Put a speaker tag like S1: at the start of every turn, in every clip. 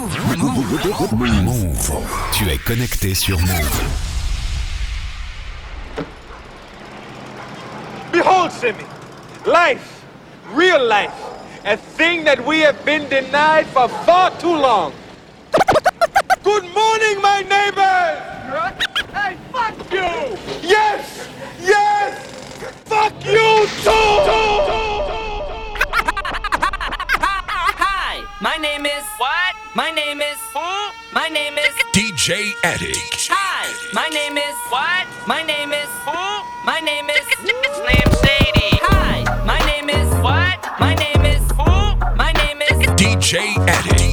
S1: Move. Tu es connecté sur Move.
S2: Behold, Simi, life, real life, a thing that we have been denied for far too long. Good morning, my neighbors! Hey, fuck you! Yes! Yes! Fuck you too!
S3: Hi, my name is. What? My name is. Who? My name is.
S1: DJ Addict.
S3: Hi, my name is. What? My name is. Who? My name is. Slim Shady. Hi, my name is. What? My name is. Who? My name is.
S1: DJ Addict.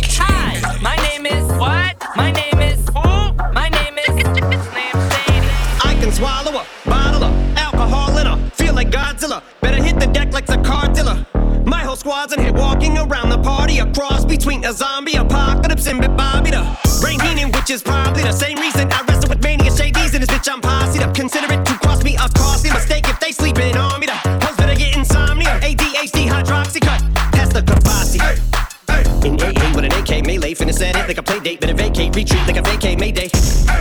S4: A cross between a zombie apocalypse and Bobby the brain Heenan, which is probably the same reason I wrestle with mania shades in this bitch. I'm posse up. Consider it to cross me a costly mistake if they sleeping on me. The hoes better get insomnia, ADHD, hydroxy cut, pass the Kabasi. In AA with an AK melee, finna set it like a play date, better vacate, retreat like a vacate Mayday.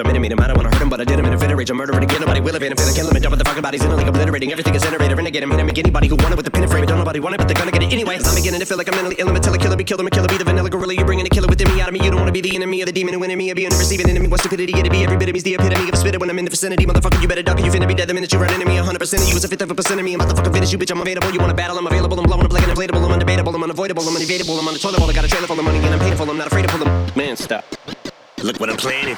S4: I'm intimate him. I don't wanna hurt him, but I did him in a fit of rage. I'm murdering again. Nobody will evade him. Finna kill him and dump the fucking bodies in a like obliterating. Everything is iterator. Renegade him. Hit him. Make anybody who want it with the pin and frame. Don't nobody want it, but they're gonna get it anyway. I'm beginning to feel like I'm mentally ill. I'm a killer, be killer, me killer, be the vanilla gorilla. You're bringing a killer within me out of me. You don't wanna be the enemy of the demon who enemy of being a receiving enemy. What stupidity it'd be. Every bit of me's the epitome of a spitter when I'm in the vicinity. Motherfucker, you better duck or you finna be dead the minute you run into me. 100% of you is a fifth of a percent of me. I'm about to fucking finish you, bitch. I'm available. You wanna battle? I'm available. I'm blowing up like an inflatable. I'm undebatable. I'm unavoidable. I'm unevadable. I'm on the toilet bowl. I got a trailer full of money and I'm painful. I'm not afraid to them. Man, stop. Look what I'm planning.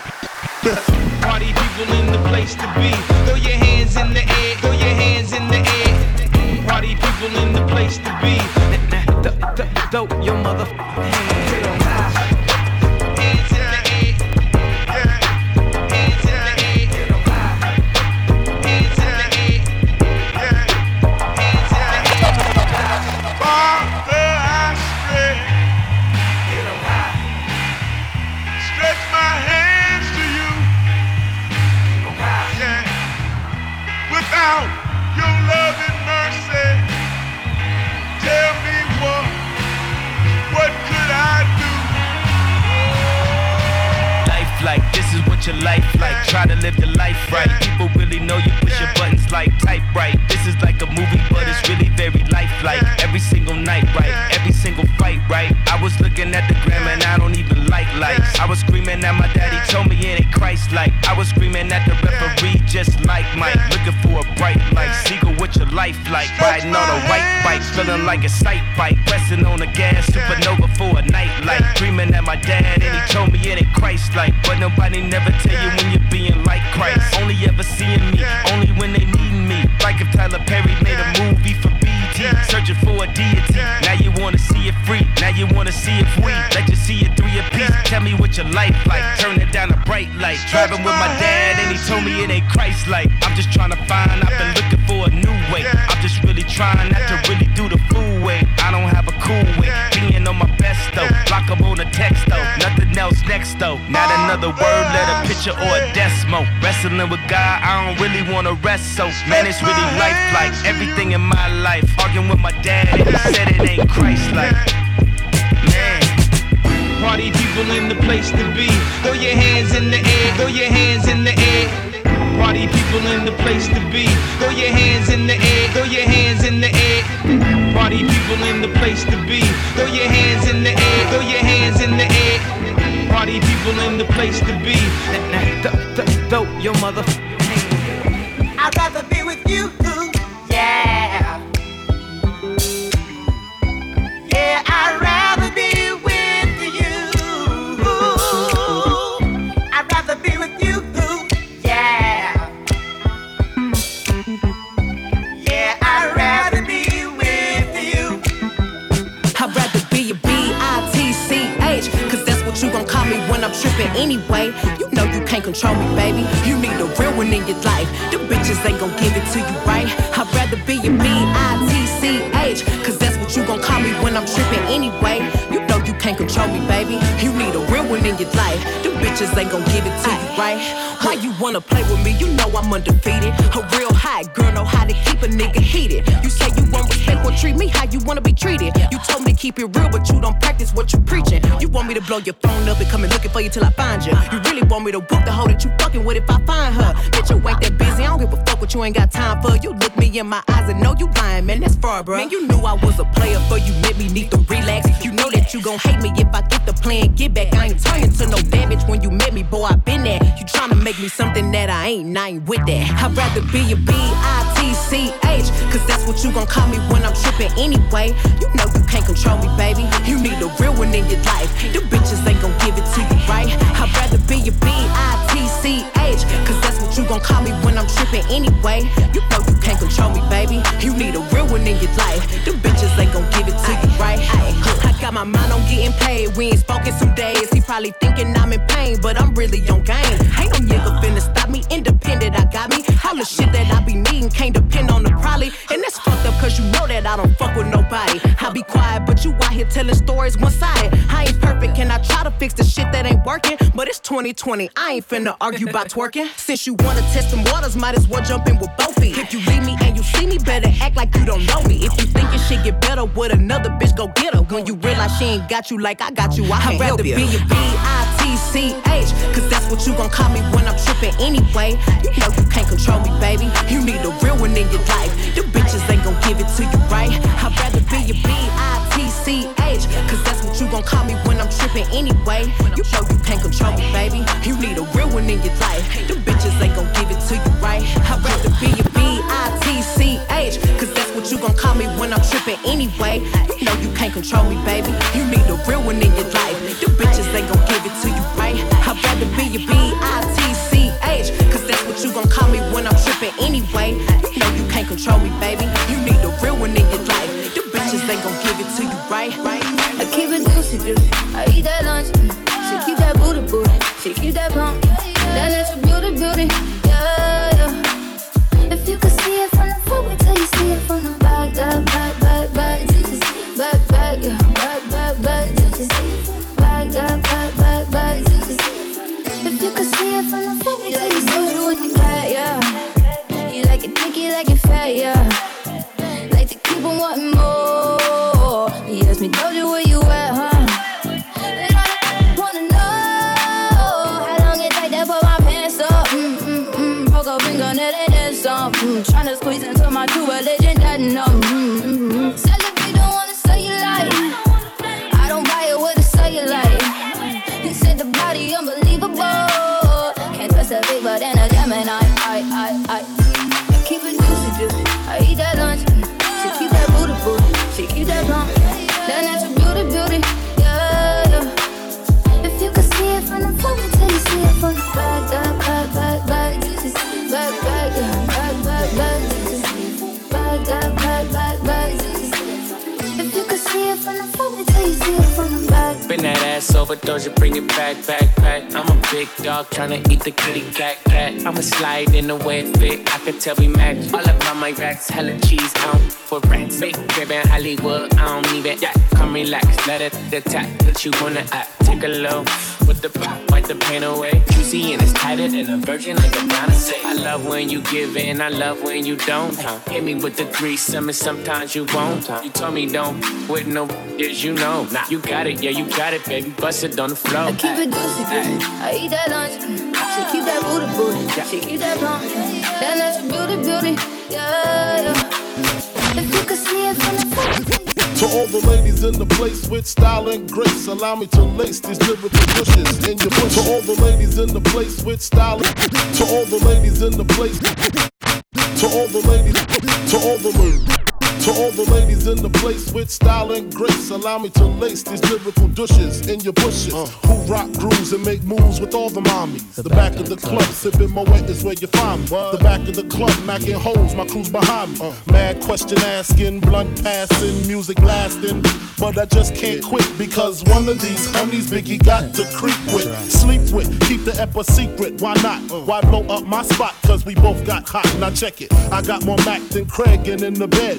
S5: Party people in the place to be. Throw your hands in the air, throw your hands in the air. Party people in the place to be. Throw your mother hands
S6: your
S5: life like try to live the life right. People really know you push your buttons like type right. This is like a movie but it's really very lifelike. Every single night right every single fight right. I was looking at the gram and i don't even like lights i was screaming at my daddy told me it ain't christ like i was screaming at the referee just like mike looking for a bright light. Seagull what your life like? Riding on a white bike feeling like a sight bike. Pressing on the gas supernova for a night light dreaming at my dad and he told me it ain't christ like but nobody never tell you when you're being like christ. Only ever seeing me. Only when they need me. Like if tyler perry made a movie for BET searching for a deity. Now you wanna see it free. Now you wanna see if we let you see it three a piece tell me what your life like. Turn it down bright light driving with my dad and he told me it ain't christ like i'm just trying to find i've been looking for a new way. I'm just really trying not to really do the fool way. I don't have a cool way. Being on my best though. Block 'em on a text though. Nothing else next though. Not another word let a picture or a decimal wrestling with god i don't really wanna rest so man it's really life like everything in my life arguing with my dad and he said it ain't christ like Party people in the place to be. Throw your hands in the air, throw your hands in the air. Party people in the place to be. Throw your hands in the air, throw your hands in the air. Party people in the place to be. Throw your hands in the air, throw your hands in the air. Party people in the place to be. Throw your mother.
S7: I'd rather be with you.
S8: Tripping anyway. You know you can't control me, baby. You need a real one in your life. The bitches ain't gon' give it to you, right? I'd rather be a B-I-T-C-H, cause that's what you gon' call me when I'm tripping anyway. Can't control me, baby. You need a real one in your life. The bitches ain't gon' give it to you, right? Why you wanna play with me? You know I'm undefeated. A real hot girl know how to keep a nigga heated. You say you want respect, well treat me how you wanna be treated. You told me to keep it real, but you don't practice what you're preaching. You want me to blow your phone up and come and looking for you till I find you. You really want me to whoop the hoe that you fucking with if I find her. Bitch, you ain't that busy. I don't give a fuck what you ain't got time for. You look me in my eyes and know you lying, man. That's far, bro. Man, you knew I was a player, but you made me need to relax. You know that you gon' hate me if I get the plan, get back. I ain't turning to no damage when you met me, boy. I been there. You tryna make me something that I ain't, and I ain't with that. I'd rather be a B-I-T-C-H, cause that's what you gon' call me when I'm tripping anyway. You know you can't control me, baby. You need a real one in your life. The bitches ain't gon' give it to you, right? I'd rather be a B-I-T-C-H, cause that's what you gon' call me when I'm tripping anyway. You know you can't control me, baby. You need a real one in your life. The bitches ain't gon' give it to you, right? I got my mind on getting paid. We ain't spoken some days. He probably thinking I'm in pain, but I'm really on game. Ain't no nigga finna stop me. Independent, I got me. All the shit that I be needing can't depend on the probably. And that's fucked up, cause you know that I don't fuck with nobody. I be quiet, but you out here telling stories one sided. I ain't perfect, and I try to fix the shit that ain't working. But it's 2020, I ain't finna argue about twerking. Since you wanna test some waters, might as well jump in with both feet. If you leave me and you see me, better act like you don't know me. If you think your shit get better with another bitch, go get her. When you realize she ain't got you like I got you, I can't
S9: I'd rather
S8: help you.
S9: be
S8: a B-I-T-C-H, cause that's what you gon' call me when I'm tripping anyway. You know you can't control me, baby. You need a real one in your life. The bitches ain't gon' give it to you, right? I'd rather be a B-I-T-C-H, cause that's what you gon' call me when I'm trippin' anyway. You know you can't control me, baby. You need a real one in your life. The bitches ain't gon' give it to you, right? I'd rather be a B-I-T-C-H, cause that's what you gon' call me when I'm trippin' anyway. You know you can't control me, baby. You need a real one in your life. The bitches ain't gon' give it to you, right? Right? right?
S10: I keep it juicy, juicy. I eat that lunch. She keep that booty, booty. She keep that pump.
S11: даже bring it back, back, back. I'm a big dog tryna eat the kitty cat, cat. I'ma slide in the way it fit. I could tell we match. All up on my racks, hella cheese out for rats. Big crib in Hollywood, I don't it. Yeah, come relax, let it attack. That you wanna act. Take a low with the pop, wipe the pain away. Juicy and it's tighter than a virgin, like a say. I love when you give in, I love when you don't. Huh? Hit me with the threesome, and sometimes you won't. Huh? You told me don't with no yes, you know. Nah, you got it, yeah, you got it, baby. Bust it on the floor.
S10: I keep it juicy, juicy. I eat that lunch. She keep that booty, booty. She keep that plump. That natural beauty, beauty. Yeah, yeah. If you could see it from the front.
S12: To all the ladies in the place with style and grace, allow me to lace these lyrical bushes in your bush. To all the ladies in the place with style, to all the ladies in the place, to all the ladies, to all the ladies. To all the ladies in the place with style and grace, allow me to lace these lyrical douches in your bushes. Uh. Who rock grooves and make moves with all the mommies. The, the back, back, of the club, club sipping Moet is where you find me. What? The back of the club, macking holes, my crew's behind me. Uh. Mad question asking, blunt passing, music lasting. But I just can't quit because one of these homies Biggie got to creep with, sleep with, keep the ep a secret. Why not? Uh. Why blow up my spot? Cause we both got hot. Now check it. I got more Mac than Craig and in the bed.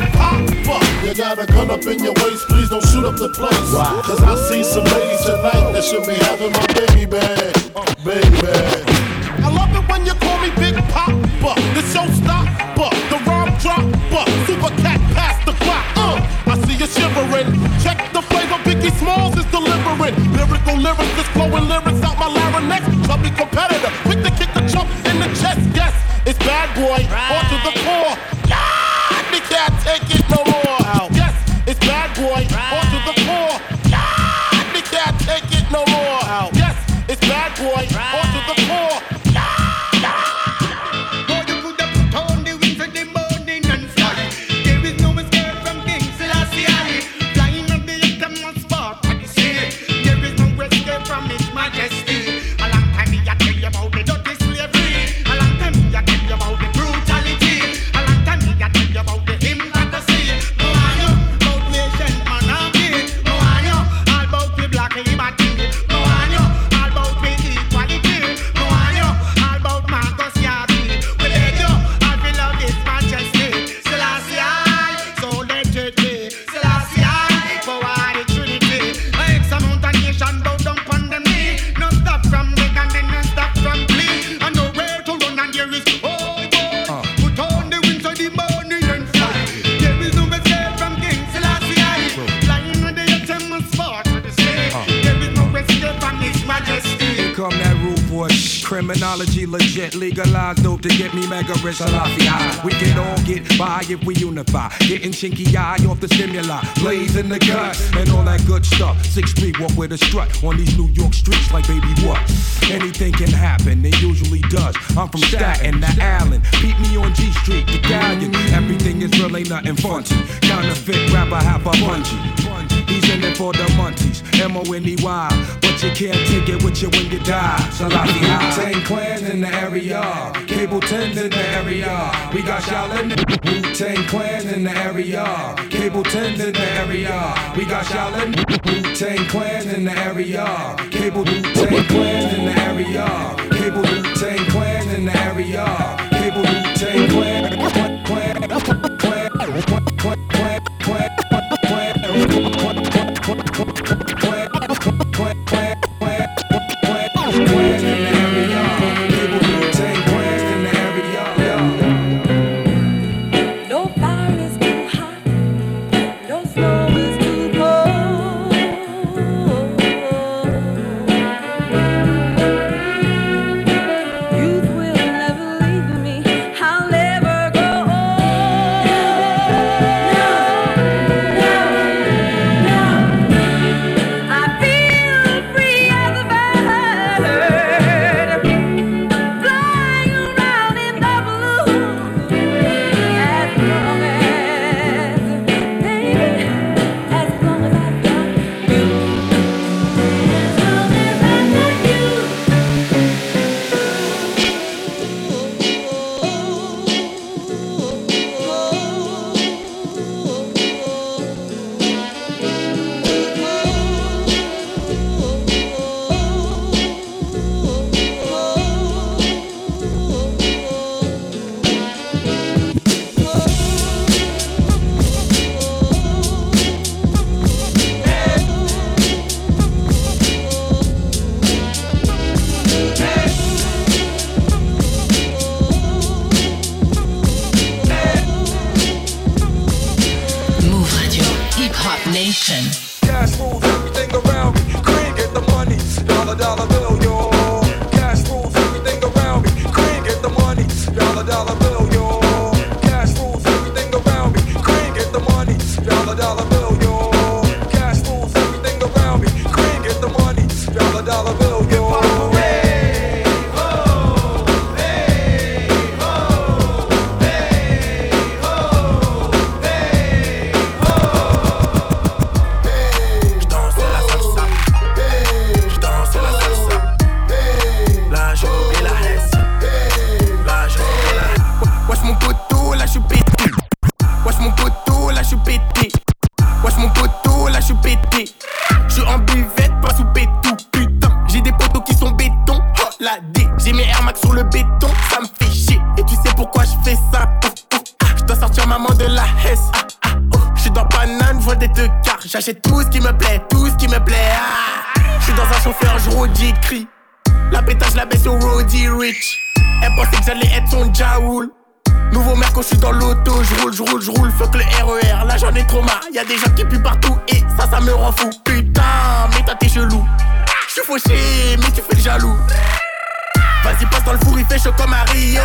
S12: You got a gun up in your waist, please don't shoot up the place. Cause I see some ladies tonight that should be having my baby bag. Baby. I love it when you call me Big Poppa. The show stop, but the rhyme drop, but super cat pass the clock. Uh, I see you shivering. Check the flavor Biggie Smalls is delivering. Lyrical lyrics is flowing lyrics out my larynx. Chubby competitor, quick to kick the chump in the chest. Yes, it's bad boy, right. on to the core. God, they can't take it no more. Boy,
S13: feet walk with a strut on these New York streets like baby what? Anything can happen, it usually does. I'm from Staten to Allen. Beat me on G Street, the galleon. Everything is real, ain't nothing funky. Counterfeit rapper, half a bungee. He's in it for the munties, M-O-N-E-Y. But you can't take it with you when you die. Salafia. Wu-Tang Clan in the area. Cable 10's in the area. We got Shaolin. Wu-Tang Clan in the area. Cable 10's in the area. We got Shaolin. Wu-Tang Clan in the area. Cable Wu-Tang Clan in the area. Cable Wu-Tang Clan in the area.
S14: Y a des gens qui puent partout et ça, ça me rend fou. Putain, mais toi t'es chelou. Je suis fauché, mais tu fais le jaloux. Vas-y, passe dans le four, il fait chaud comme à Rio.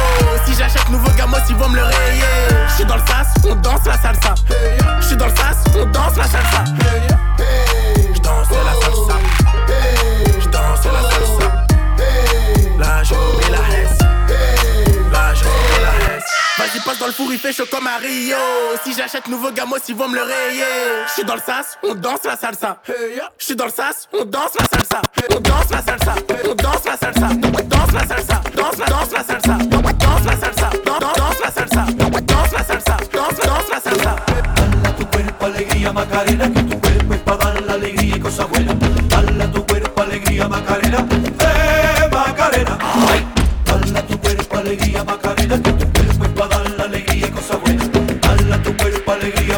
S14: Si j'achète nouveau gamos, ils vont me le rayer. Je suis dans le sas, on danse la salsa. Je suis dans le sas, on danse la salsa. Passe dans le four, il fait chaud comme à. Si j'achète nouveau gamos, ils vont me le rayer. Je suis dans le sas, on danse la salsa. Je suis dans le sas, on danse la salsa. On danse la salsa. On danse la salsa. Danse la salsa. Danse la danse la salsa. Danse la salsa. Danse la salsa. Danse la salsa. Danse danse la salsa.
S15: tu cuerpo alegría Macarena, que tu cuerpo es para dar la alegría y cosas buenas.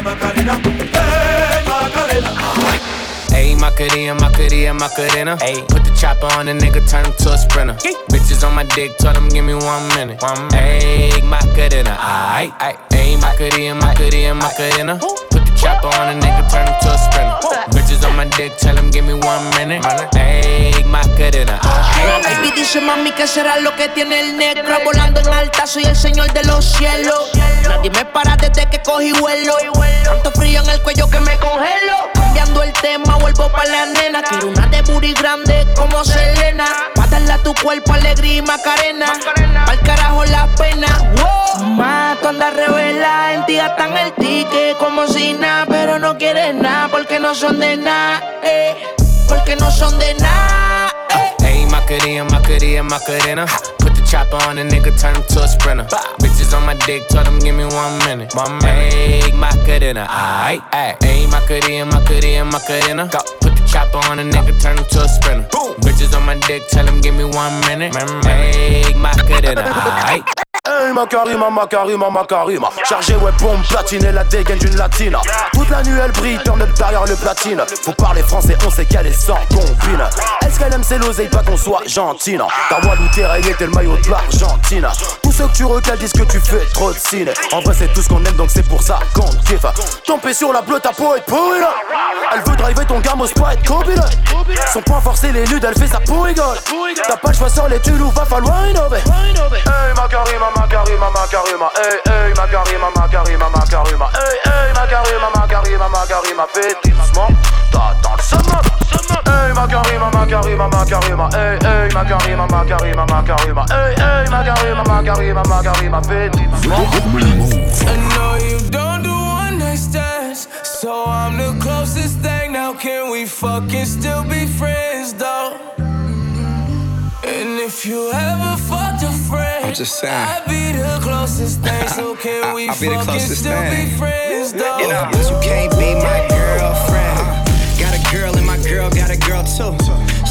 S15: Cuerpo Macarena, Macarena. Ay. Macarena, Macarena, Macarena.
S11: Ayy, put the chopper on the nigga, turn him to a sprinter. Bitches on my dick, tell them give me one minute. One Ayy, Macarena, aight, aight. Ayy, Macarena, Macarena, Macarena. Put the chopper on the nigga, turn him to a sprinter. Bitches on tell them give me.
S16: Baby dice mami que será lo que tiene el negro Volando en alta, soy el señor de los cielos. Nadie me para desde que cogí vuelo. Tanto frío en el cuello que me congelo. Cambiando el tema, vuelvo pa' la nena. Quiero una de booty grande como Selena. Pa' a tu cuerpo alegría y macarena. Pa'l carajo la pena. Wow. Más, tú andas revela En ti gastan el ticket como si nada Pero no quieres nada porque no son de nada eh. Porque no son de nada
S11: Ayy, Macarena, Macarena, Macarena. Put the chopper on the nigga, turn him to a sprinter. Bitches on my dick, tell them give me one minute. Minute. Ayy, Macarena, aight. Ayy, Macarena, Macarena, Macarena. Chopper on the nigga, turn him to a sprinter. Bitches on my dick, tell them give me one minute. Ayy, Macarena, aight.
S17: Hey Macarima, Macarima, Macarima Chargé ouais bombe platine et la dégaine d'une latina Toute la nuit elle brille, turn up derrière le platine. Faut parler français, on sait qu'elle est sans combine. Est-ce qu'elle aime c'est l'oseille, pas qu'on soit gentine? Ta voix t'es le maillot de l'Argentine ceux que tu recales disent que tu fais trop de ciné En vrai c'est tout ce qu'on aime donc c'est pour ça qu'on kiffe. Tomber sur la bleue, ta peau est pourrie Elle veut driver ton gamme au être copine Son point forcé les ludes, elle fait sa pourrigole pas le choix sur les tulous, va falloir innover. Hey Macarima, Macarima, Macarima, hey, hey, Macarima, Macarima, Macarima, hey, hey, Macarima, Macarima, Macarima, fais doucement, t'attends le Hey, Macarima, Macarima, Macarima, hey, hey, Macarima, Macarima, Macarima, hey, hey, Macarima, Macarima, Macarima, fais.
S14: I know you don't do one night stands, so I'm the closest thing. Now can we fucking still be friends though? And if you ever fucked a friend,
S18: I'm just saying.
S14: I'd be the closest thing. So can
S18: I-
S14: we
S18: I'll be the
S14: fucking
S18: closest
S14: still
S18: thing.
S14: be friends though?
S18: You know, you can't be my girlfriend. Girl got a girl too.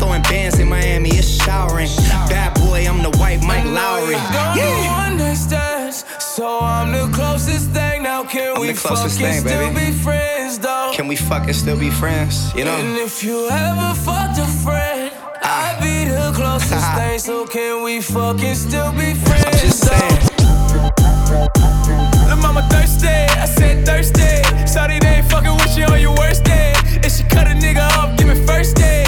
S18: Throwing bands in Miami, it's showering. Bad boy, I'm the white Mike
S19: Lowrey.
S18: Yeah.
S19: understand. So I'm the closest thing. Now can
S18: I'm
S19: we fucking
S18: thing,
S19: still
S18: baby.
S19: be friends though?
S18: Can we fucking still be friends? You know.
S19: And if you ever fucked a friend, ah. I'd be the closest thing. So can we fucking still be friends? I'm just saying. Lil' mama thirsty, I said thirsty. Sorry they ain't fucking with you on your worst day. If she cut a nigga up, give me first day.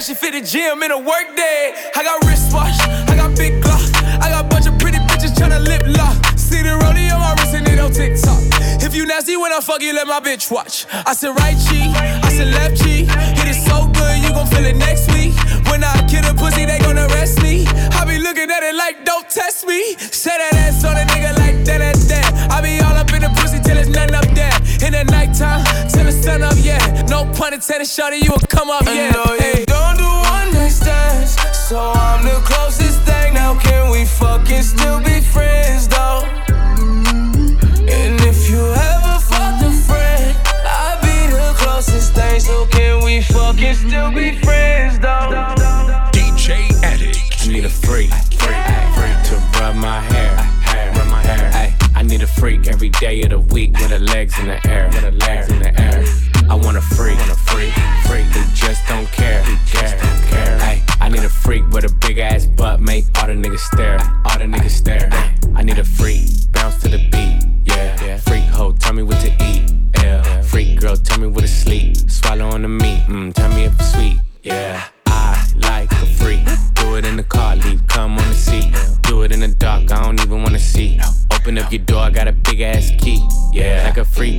S19: She fit the gym in a work day? I got wristwatch, I got big glock, I got bunch of pretty bitches tryna lip lock. See the rollie on my wrist and it on TikTok. If you nasty when I fuck you, let my bitch watch. I said right cheek, I said left cheek. Hit it so good, you gon' feel it next week. When I kill a pussy, they gon' arrest me. I be looking at it like, don't test me. Say that ass on a nigga like that, that, that. I be all up in the pussy till it's none up there. In the nighttime, till the sun up, yeah. No pun intended, shawty, you will come up, yeah. So I'm the closest thing. Now can we fucking still be friends, though? And if you ever fucked a friend, I'd be the closest thing. So can we fucking still be friends, though?
S1: DJ Addict.
S11: I need a freak, to rub my hair, rub I need a freak every day of the week with her legs in the air, with her legs in the air. I want a freak, want a freak, with a big ass butt, make all the niggas stare, all the niggas stare. I need a freak, bounce to the beat, yeah. Freak hoe, tell me what to eat, yeah. Freak girl, tell me what to sleep, swallow on the meat, mm, tell me if it's sweet, yeah. I like a freak. Do it in the car, leave, come on the seat. Do it in the dark, I don't even wanna see. Open up your door, I got a big ass key.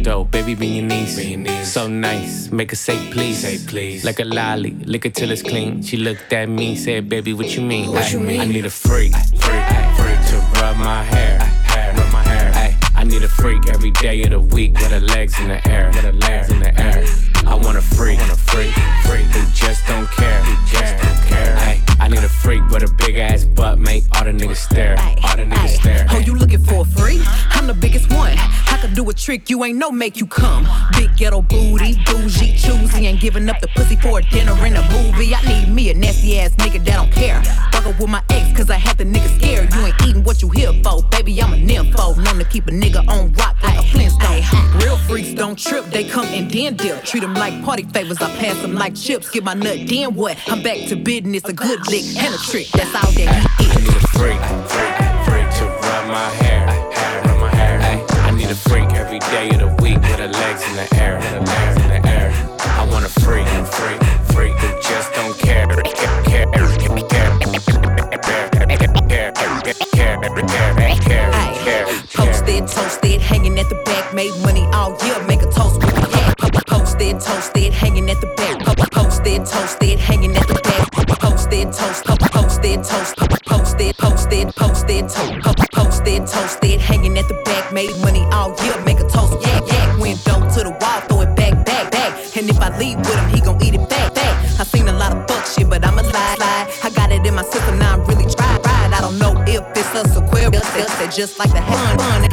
S11: Yeah, like a freak though, baby, be your niece. So nice, make her say please. Say please. Like a lolly, lick it till it's clean. She looked at me, said, baby, what you mean?
S19: What you mean?
S11: I need a freak, freak, freak to rub my hair, hair, rub my hair. Ay, I need a freak every day of the week with her legs in the air, with her legs in the air. I want a freak, want a freak, freak who just don't care, who just don't care. I need a freak with a big ass butt, make all the niggas stare, all the niggas stare.
S8: Oh, you looking for a free? I'm the biggest one. I could do a trick you ain't no make you come. Big ghetto booty, bougie, choosy, ain't giving up the pussy for a dinner and a movie. I need me a nasty ass nigga that don't care. Fuck up with my ex, cause I had the nigga scared. You ain't eating what you here for, baby. I'm a nympho. Known to keep a nigga on rock like a Flintstone. Real freaks don't trip, they come and then dip. Treat them like party favors, I pass them like chips. Get my nut, then what? I'm back to business, a good lick dick and a trick. That's all that he is.
S11: I need a freak, freak, freak to run my hair. hair, Run my hair. I need a freak every day of the week with her legs in the air. In the air, in the air. I want a freak, freak, freak who just don't care. Care, care, care.
S8: Posted, toasted, hanging at the back, made money all care, make a toast with a care, Posted, toasted all year, make a toast, yak, yak. Window to the wall, throw it back, back, back. And if I leave with him, he gon' eat it back, back. I seen a lot of fuck shit, but I'ma lie, lie. I got it in my system, now I'm really try. I don't know if it's us or queer, us, they just like the fun, fun,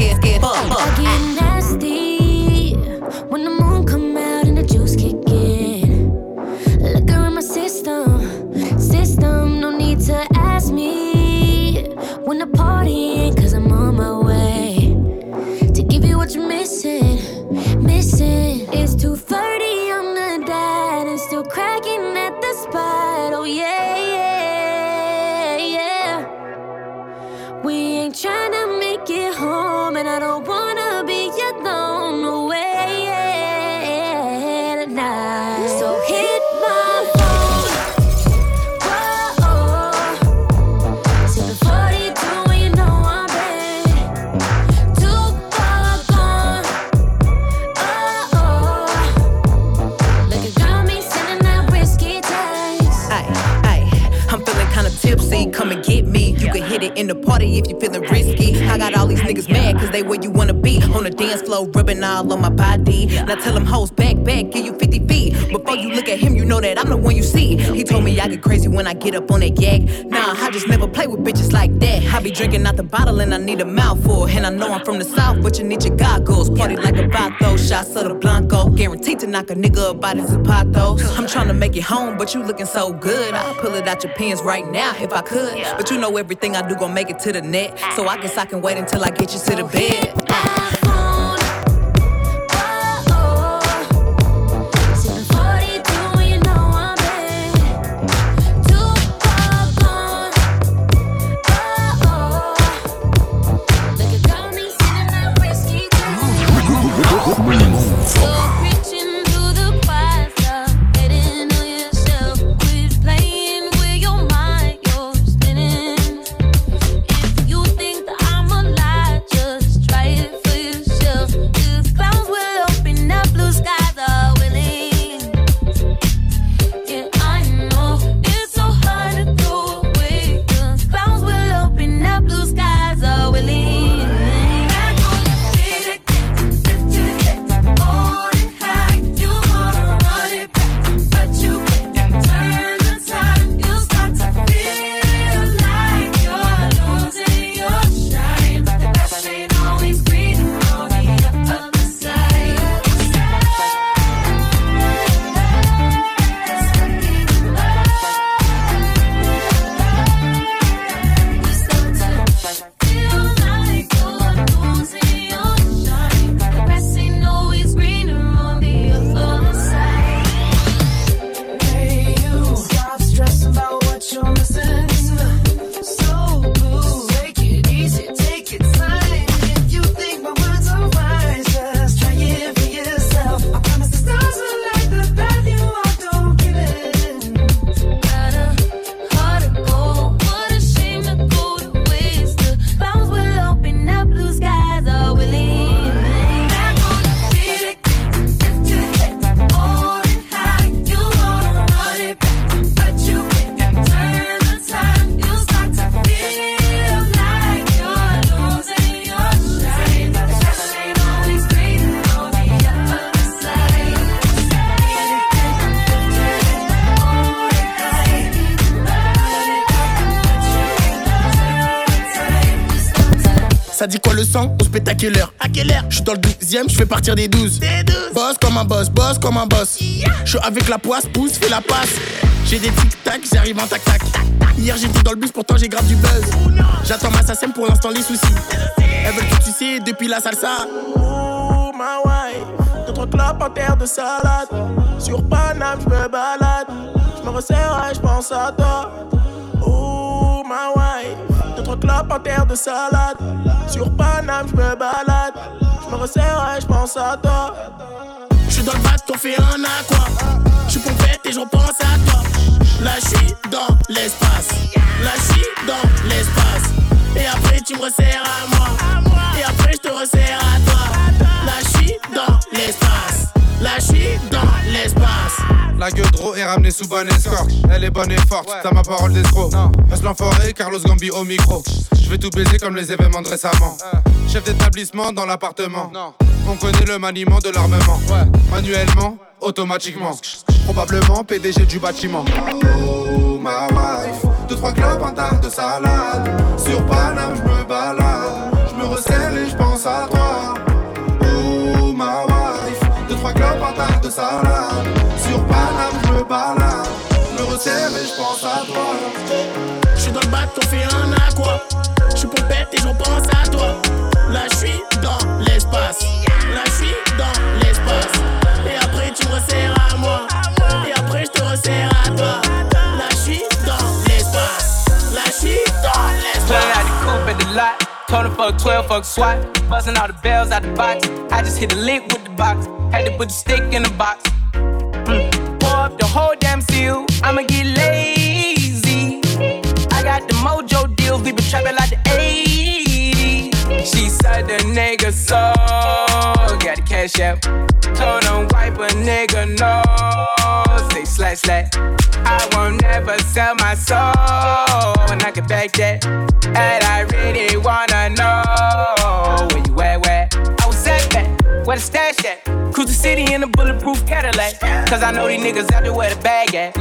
S8: floor, rubbing all on my body. Now tell them hoes back, back, give you 50 feet.
S20: Before you look at him, you know that I'm the one you see. He told me I get crazy when I get up on that yak. Nah, I just never play with bitches like that. I be drinking out the bottle and I need a mouthful. And I know I'm from the south, but you need your goggles. Party like a vato, shots of the Blanco. Guaranteed to knock a nigga up by the zapatos. I'm trying to make it home, but you looking so good. I'll pull it out your pants right now if I could. But you know everything I do gon' make it to the net. So I guess I can wait until I get you to the bed.
S14: À quelle heure Je suis dans le 12 je fais partir des 12. Boss comme un boss, boss comme un boss. Je suis avec la poisse, pousse, fais la passe. J'ai des tic-tac, j'arrive en tac-tac. Hier j'étais dans le bus, pourtant j'ai grave du buzz. J'attends ma sassem pour l'instant les soucis. Elle veut que tu sais depuis la salsa. Oh ma wife, d'autres clopes en terre de salade. Sur Paname, je me balade. Je me resserre et je pense à toi. Oh ma wife. D'autres clopes en terre de salade. Sur Paname, je me balade. Je me resserre et je pense à toi. Je suis dans le on fait un aqua. Je suis pompette et je repense à toi. Là, je dans l'espace. Là, je dans l'espace. Et après, tu me resserres à moi. Et après, je te resserre à toi. Là, je dans l'espace. Là, je dans l'espace.
S21: La gueule est ramenée sous bonne escorte. Elle est bonne et forte, t'as ma parole d'escroc. Reste l'enfoiré, Carlos Gambi au micro. Je vais tout baiser comme les événements de récemment. Chef d'établissement dans l'appartement. On connaît le maniement de l'armement. Manuellement, automatiquement. Probablement PDG du bâtiment. Oh ma wife, deux trois clubs, un tas de salade. Sur Paname, je me balade. Je me recèle et je pense à toi. Oh ma wife, deux trois clubs, un tas de salade. Sur Paname, je me balade. Me resserre et je pense à toi.
S14: Je suis dans le bac, on fait un aqua. Je suis pompette et j'en pense à toi. Là, je suis dans l'espace. Là, je suis dans l'espace. Et après, tu me resserres à moi. Et après, je te resserre à toi. Là, je suis dans l'espace. Là, je suis dans l'espace.
S22: Told him fuck 12, fuck SWAT. Busting all the bells out the box. I just hit the lick with the box. Had to put the stick in the box. Up the whole damn seal. I'ma get lazy. I got the mojo deals. We been trapping like the 80s. She said the nigga so. Got the cash out. Told him wipe a nigga no. Say slash slash. I won't never sell my soul. And I can back that. And I really wanna know where you at, where? Where the stash at? Cruise the city in a bulletproof Cadillac. Cause I know these niggas out there where the bag at.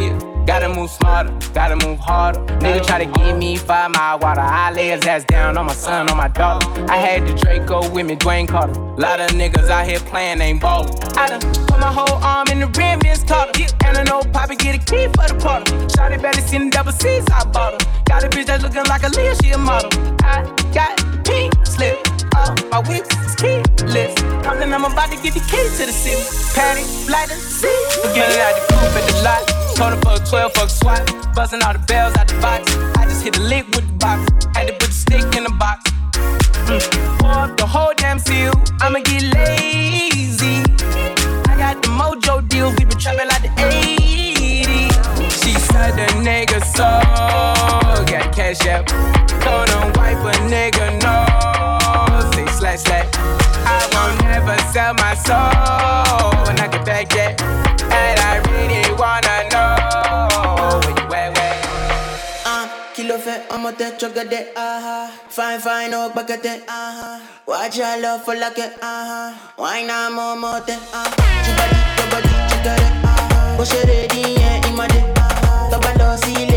S22: Gotta move smarter, gotta move harder. Nigga try to give me five mile water. I lay his ass down on my son, on my daughter. I had the Draco with me, Dwayne Carter. Lot of niggas out here playing, ain't ballin'. I done put my whole arm in the rim, Vince Carter. And I know Poppy get a key for the portal. Shotty better seen the double C's, I bought her. Got a bitch that's looking like a Leah, she a model. I got pink slip. Uh, my whips keyless. Talking, I'm about to get the key to the city. Patty, light the seat. Forget it out the coupe at the lot. Told her fuck 12, fuck SWAT. Busting all the bells out the box. I just hit a lick with the box. Had to put the stick in the box. Mm. Pour up the whole damn seal. I'ma get lazy. I got the mojo deals. We been trapping like the 80s. She said the nigga so. Got cash out. Him wipe a nigga no. Slash slash. I won't never sell my soul. When I get back yet. And I really wanna know where you at, where
S23: Uh, kilo fait, on monte, chogade, aha. Fine, fine, oh, bagate, aha. Watch your love for like it, aha. Why not more mote, ah. Chubadi, chubadi, chugade, aha. Push it ready, yeah, in my day, aha. Tobalo, sile,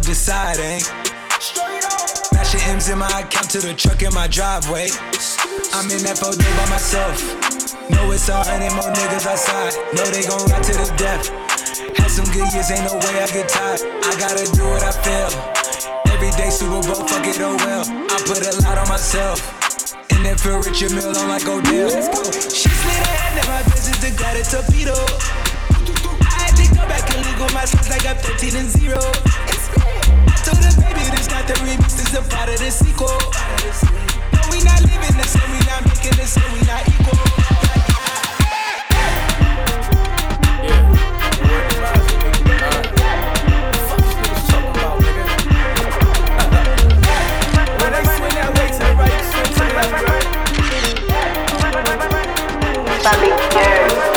S23: up deciding. Eh?
S13: Mashing M's in my account to the truck in my driveway. I'm in that four day by myself. Know it's a hundred more niggas outside. Know they gon' ride to the death. Had some good years, ain't no way I get tired. I gotta do what I feel. Every day Super Bowl, fuck it, oh well. I put a lot on myself. And if a Richard Mille on like Odell. She slid her hand in my business to got a torpedo. I had to go back and legal my slips like I'm 13 and 0. I told her, baby, this not the remix, this a part of the sequel. No, we not living the same, we not making the same, we not equal.
S5: Damn, I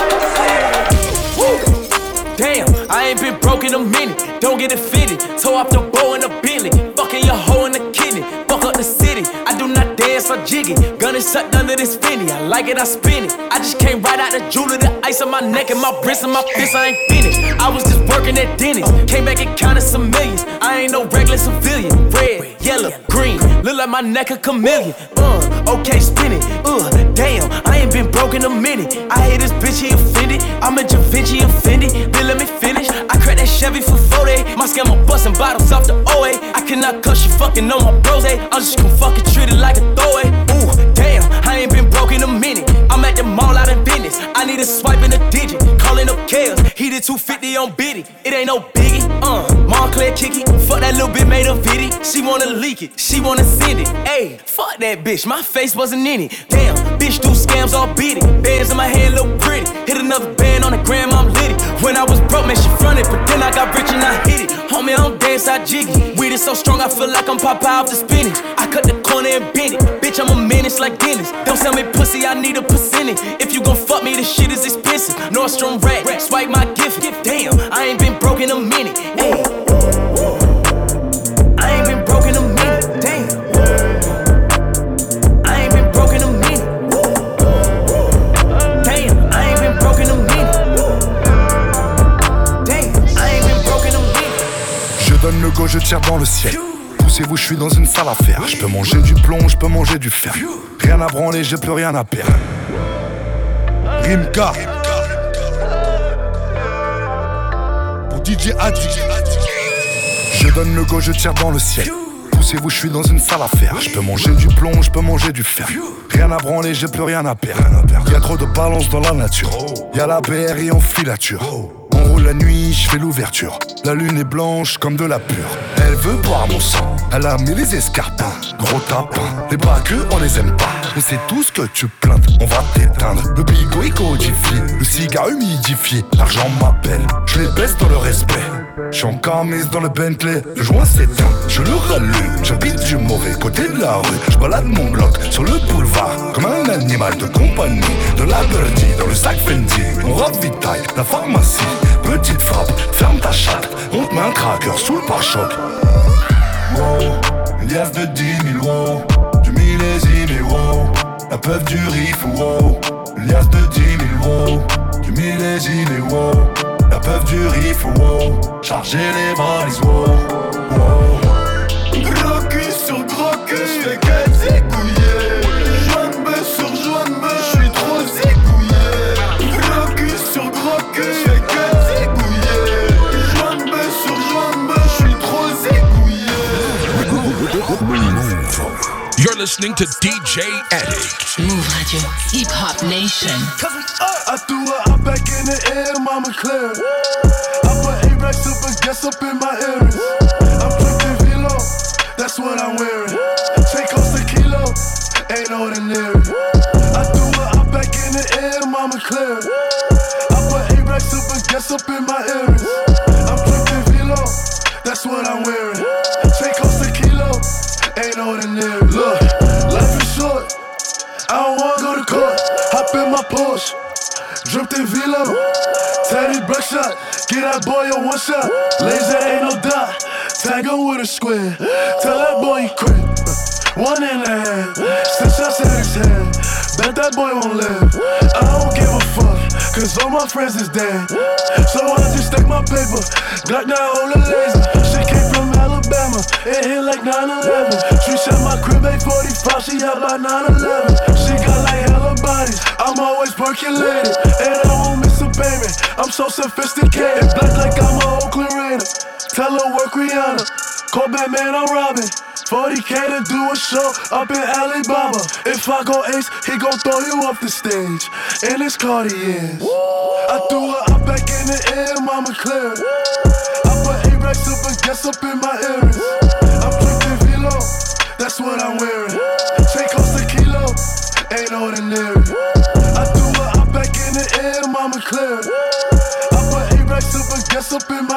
S5: ain't been broke in a minute. Don't get it fitted. Toe off the bow in the Bentley. Fucking your hoe in the kidney. Fuck up the city. I do not dance or jiggy. Gun is sucked under this finny. I like it, I spin it. I just came right out the jeweler. The ice on my neck and my wrist and my fist. I ain't finished. I was just working at Dennis. Came back and counted some millions. I ain't no regular civilian. Red, yellow, green. Look like my neck a chameleon. Uh, okay, spin it. Uh, damn, I ain't been broke in a minute. I hate this bitch, he offended. I'm a Da Vinci offended. Then let me finish. I cracked that Chevy for 40. My scammer busting bottles off the OA. I cannot cuss you fucking on my bros. I'm just gonna fucking treat it like a throwaway. Ooh, damn, I ain't been broke in a minute. I'm at the mall out in business. I need a swipe in a digit. Calling up Kales. He did 250 on Biddy. It ain't no biggie. Uh, Moncler kicky. Fuck that little bit made a viddy. She wanna leak it. She wanna send it. Ayy, fuck that bitch. My face wasn't in it. Damn, bitch do scams all beat it. Bands in my hand look pretty. Hit another band on the gram, I'm litty. When I was broke, man, she fronted. But then I got rich and I hit it. Homie, I don't dance, I jiggy. Weed is so strong, I feel like I'm Popeye off the Menace like Dennis. Don't sell me pussy, I need a percentage. If you gon' fuck me, this shit is expensive. Nordstrom rack, swipe my gift. Damn, I ain't been broke in a minute. Ayy.
S9: Donne le go, je tire dans le ciel. Poussez-vous, je suis dans une salle à faire. Je peux manger du plomb, je peux manger du fer. Rien à branler, j'ai plus rien à perdre. Rimka. Pour DJ Addict. Je donne le go, je tire dans le ciel. Poussez-vous, je suis dans une salle à faire. Je peux manger du plomb, je peux manger du fer. Rien à branler, j'ai plus rien à perdre. Y'a trop de balance dans la nature. Y'a la BRI en filature. La nuit, je fais l'ouverture. La lune est blanche comme de la pure. Elle veut boire mon sang. Elle a mis les escarpins. Gros tapin. Les braqueux, on les aime pas. On sait tout ce que tu plaintes. On va t'éteindre. Le bigot est codifié. Le cigare humidifié. L'argent m'appelle. Je les baisse dans le respect. Je suis en camise dans le Bentley. Le joint s'éteint. Je le rallume. J'habite du mauvais côté de la rue. Je balade mon bloc sur le boulevard. Comme un animal de compagnie. De la birdie dans le sac Fendi. On ravitaille la pharmacie. Petite frappe, ferme ta chatte. On te met un cracker sous le pare-choc. Wow, liasse de 10 000 wow. Du millésime et wow. La peuf du riff wow. Liasse de 10 000 wow. Du millésime et wow. La peuf du riff wow. Chargez les valises wow. wow.
S24: Gros cul sur je fais
S1: listening listening to DJ Addict.
S25: Move Radio, Hip Hop Nation.
S24: Uh, I threw her out back in the air, mama clear. I put A-Rex up and guess up in my earrings. My friends is dead. So I just stack my paper. Got that old laser. She came from Alabama. It hit like 9-11. She shot my crib 845. She out by 9-11. She got like hella bodies. I'm always percolated. And I won't miss a payment. I'm so sophisticated. Black like I'm a Oakland Raider. Tell her work Rihanna. Call Batman, I'm robbing. 40k to do a show up in Alibaba. If I go ace, he gon' throw you off the stage. And it's Cartiers. I threw her out back in the air, mama clear. I put A-Rex up and guess up in my earrings. I'm drinking Velo, that's what I'm wearing. Take off the kilo, ain't ordinary. I threw her out back in the air, mama clear. I put A-Rex up and guess up in my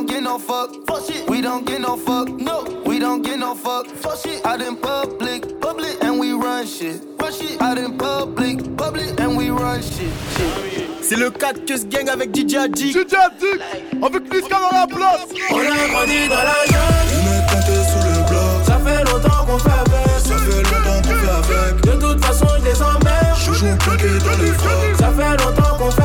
S24: don't
S23: get no fuck. Fuck shit. We don't get no fuck, no. We don't get no fuck. Fuck shit. Out in public, public, and we run shit. Run shit. Out in public, public, and we run shit.
S14: C'est le 4 que se gang avec DJ Addict. DJ Addict Avec Niska dans la place
S24: On a grandi dans la jungle. Ils me comptaient sous le bloc. Ça fait longtemps qu'on fait avec. Ça fait longtemps qu'on fait avec. De toute façon, je les emmerde. Chouchou plaqué dans les frocs. Ça fait longtemps qu'on fait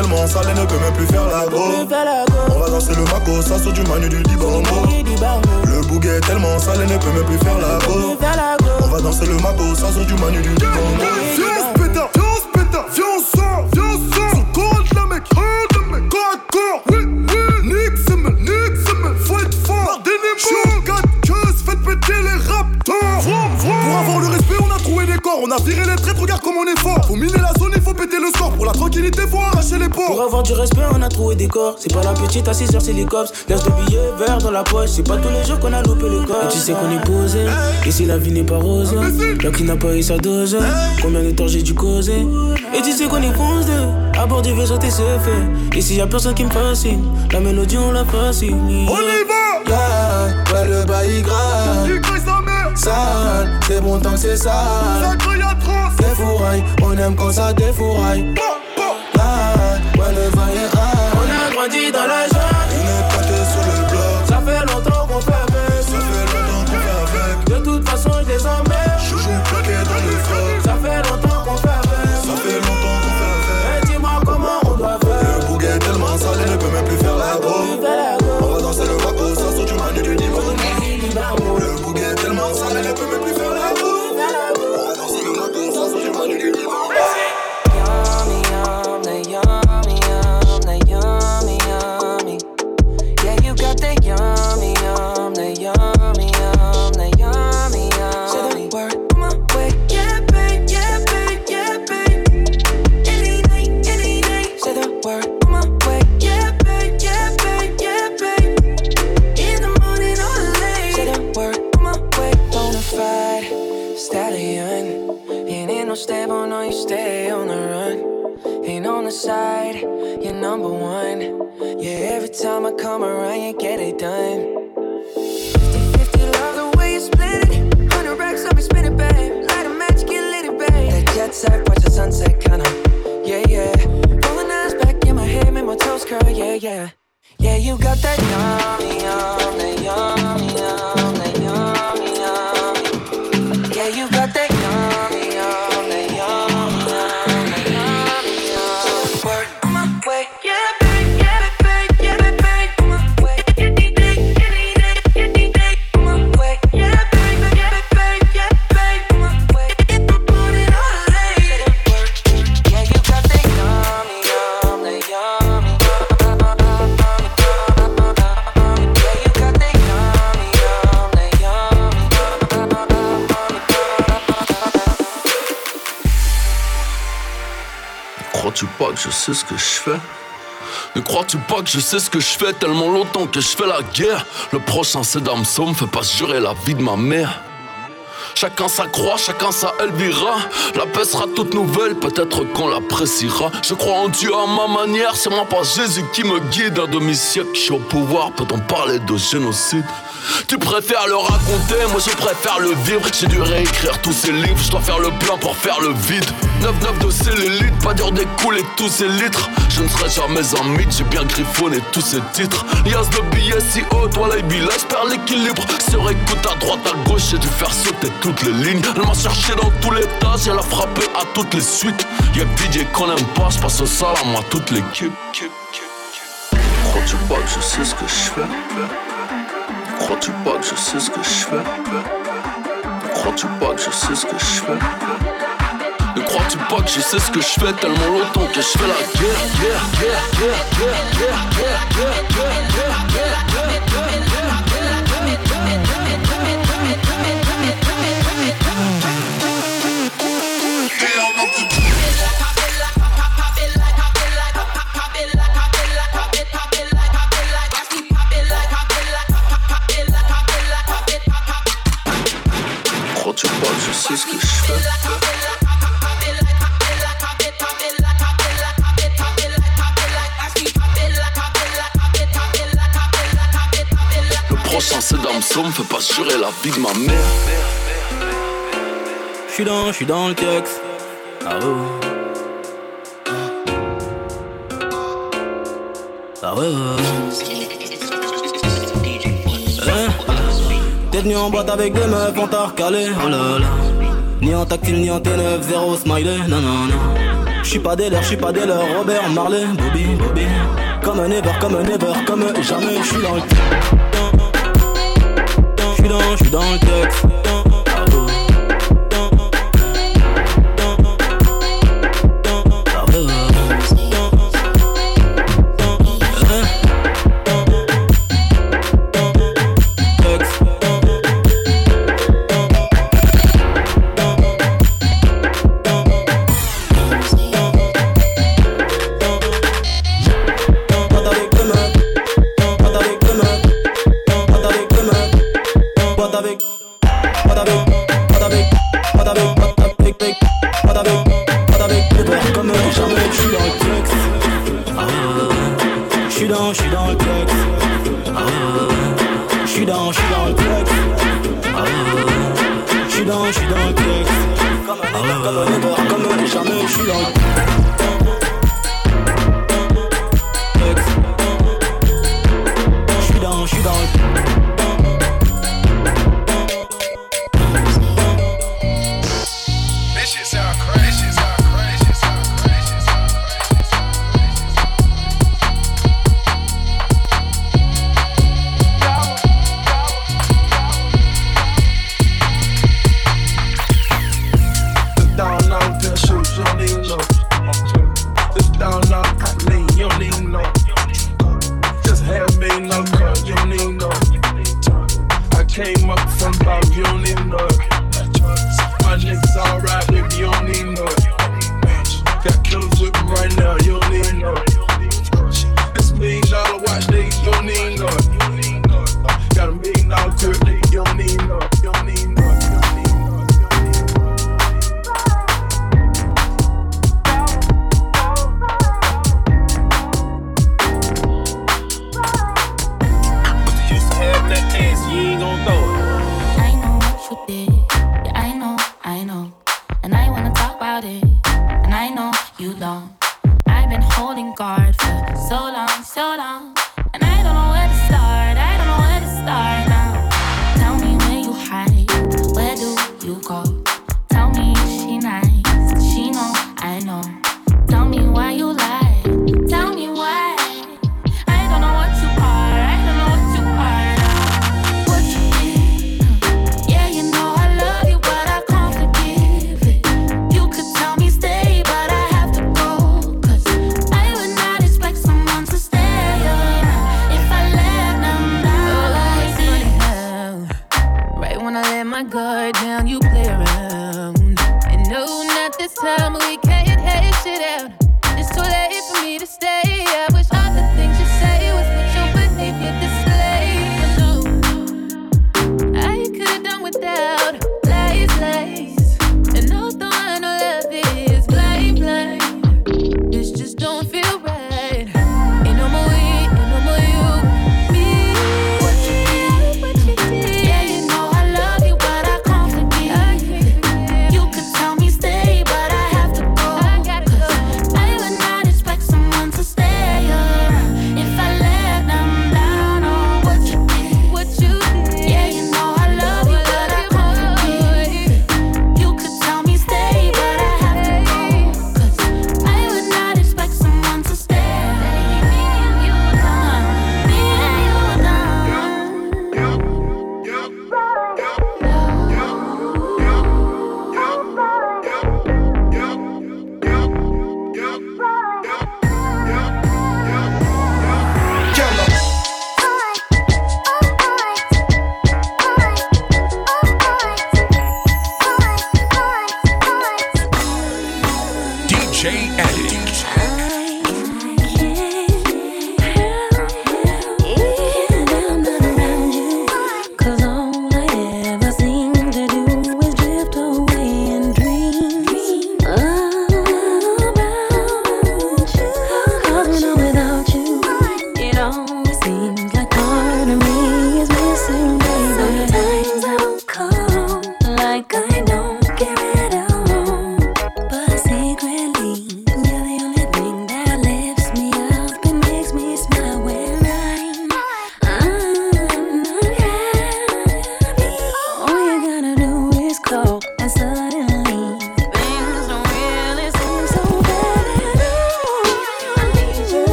S26: tellement sale et ne peut même plus faire la go. On va danser le maco, ça sur du manu du dibango. Le bouguet est tellement sale et ne peut même plus faire la go. On va danser le maco, ça sur du manu du dibango.
S24: Viens on se péta, viens on se péta, viens on sort, viens on sort. De la mec, corps de mec, corps à corps. Oui, oui, nique semaine, nique semaine, faut être fort. Par des Show 4 queues, faites péter les raptors.
S26: Pour avoir le corps. On a viré les traîtres, regarde comme on est fort. Faut miner la zone, il faut péter le score. Pour la tranquillité, faut arracher les ports.
S27: Pour avoir du respect, on a trouvé des corps. C'est pas la petite à 6 heures, c'est les cops. Glace de billets verts dans la poche. C'est pas tous les jours qu'on a loupé le corps. Et tu sais qu'on est posé. Ici, la vie n'est pas rose. Y'a qui n'a pas eu sa dose. Combien de temps j'ai dû causer? Et tu sais qu'on est foncé. À bord du vaisseau, t'es fait. Ici, y'a personne qui me fascine. La mélodie, on la fascine.
S24: On y va
S26: Yeah, ouais, le bail grave sale. C'est bon tant que c'est sale. Des fourrailles, on aime quand ça défouraille.
S28: Bon, bon. Ah, ouais, le vin est high. On
S29: a grandi dans je sais ce que je fais tellement longtemps que je fais la guerre. Le prochain c'est me fait pas jurer la vie de ma mère Chacun sa croix, chacun sa Elvira. La paix sera toute nouvelle, peut-être qu'on l'appréciera. Je crois en Dieu à ma manière, c'est moi pas Jésus qui me guide. Un demi-siècle, je suis au pouvoir, peut-on parler de génocide? Tu préfères le raconter, moi je préfère le vivre. J'ai dû réécrire tous ces livres, je dois faire le plein pour faire le vide. 9-9 de cellulite, pas dur d'écouler tous ces litres. Je ne serai jamais un mythe, j'ai bien griffonné tous ces titres. Lias de billets si haut, toi la là j'perds l'équilibre. Sur écoute à droite, à gauche, j'ai dû faire sauter toutes les lignes Elle m'a cherché dans tous les tas, j'ai la frappé à toutes les suites Y'a DJ qu'on aime pas, j'passe au salam à toute l'équipe Crois-tu pas que je sais ce que je fais Crois-tu pas que je sais ce que je fais Crois-tu pas que je sais ce que je fais Ne crois-tu pas que je sais ce que je fais tellement longtemps que je fais la guerre, guerre, guerre, guerre, guerre, guerre, guerre, guerre, guerre, guerre, guerre, guerre, pas que je sais ce que je fais Le prochain c'est Damso, me fait pas jurer la vie de ma mère
S27: J'suis dans, j'suis dans le texte. Ah ouais. Ah ouais, Hein T'es venu en boîte avec des meufs, on t'a recalé, oh là là. Ni en tactile, ni en T9, zéro smiley, non, non, non. J'suis pas des leurs, j'suis pas des leurs, Robert Marley, Bobby, Bobby. Comme un ever, comme un ever, comme jamais, j'suis dans le J'suis dans, j'suis dans le texte.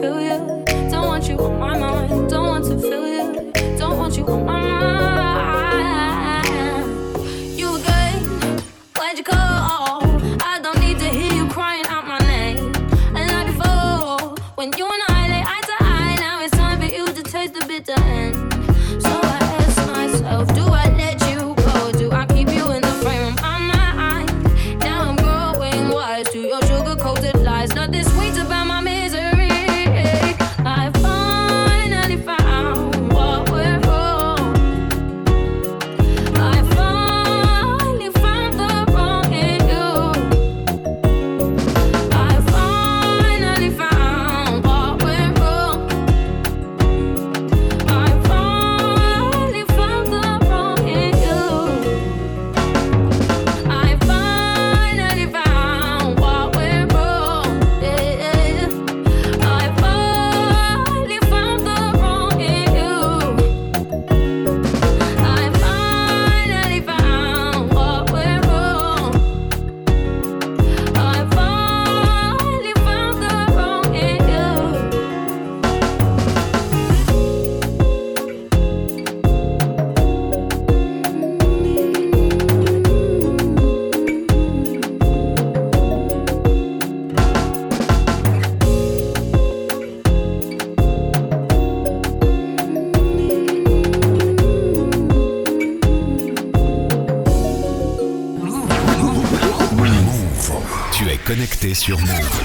S20: Feel you.
S1: Sur Move.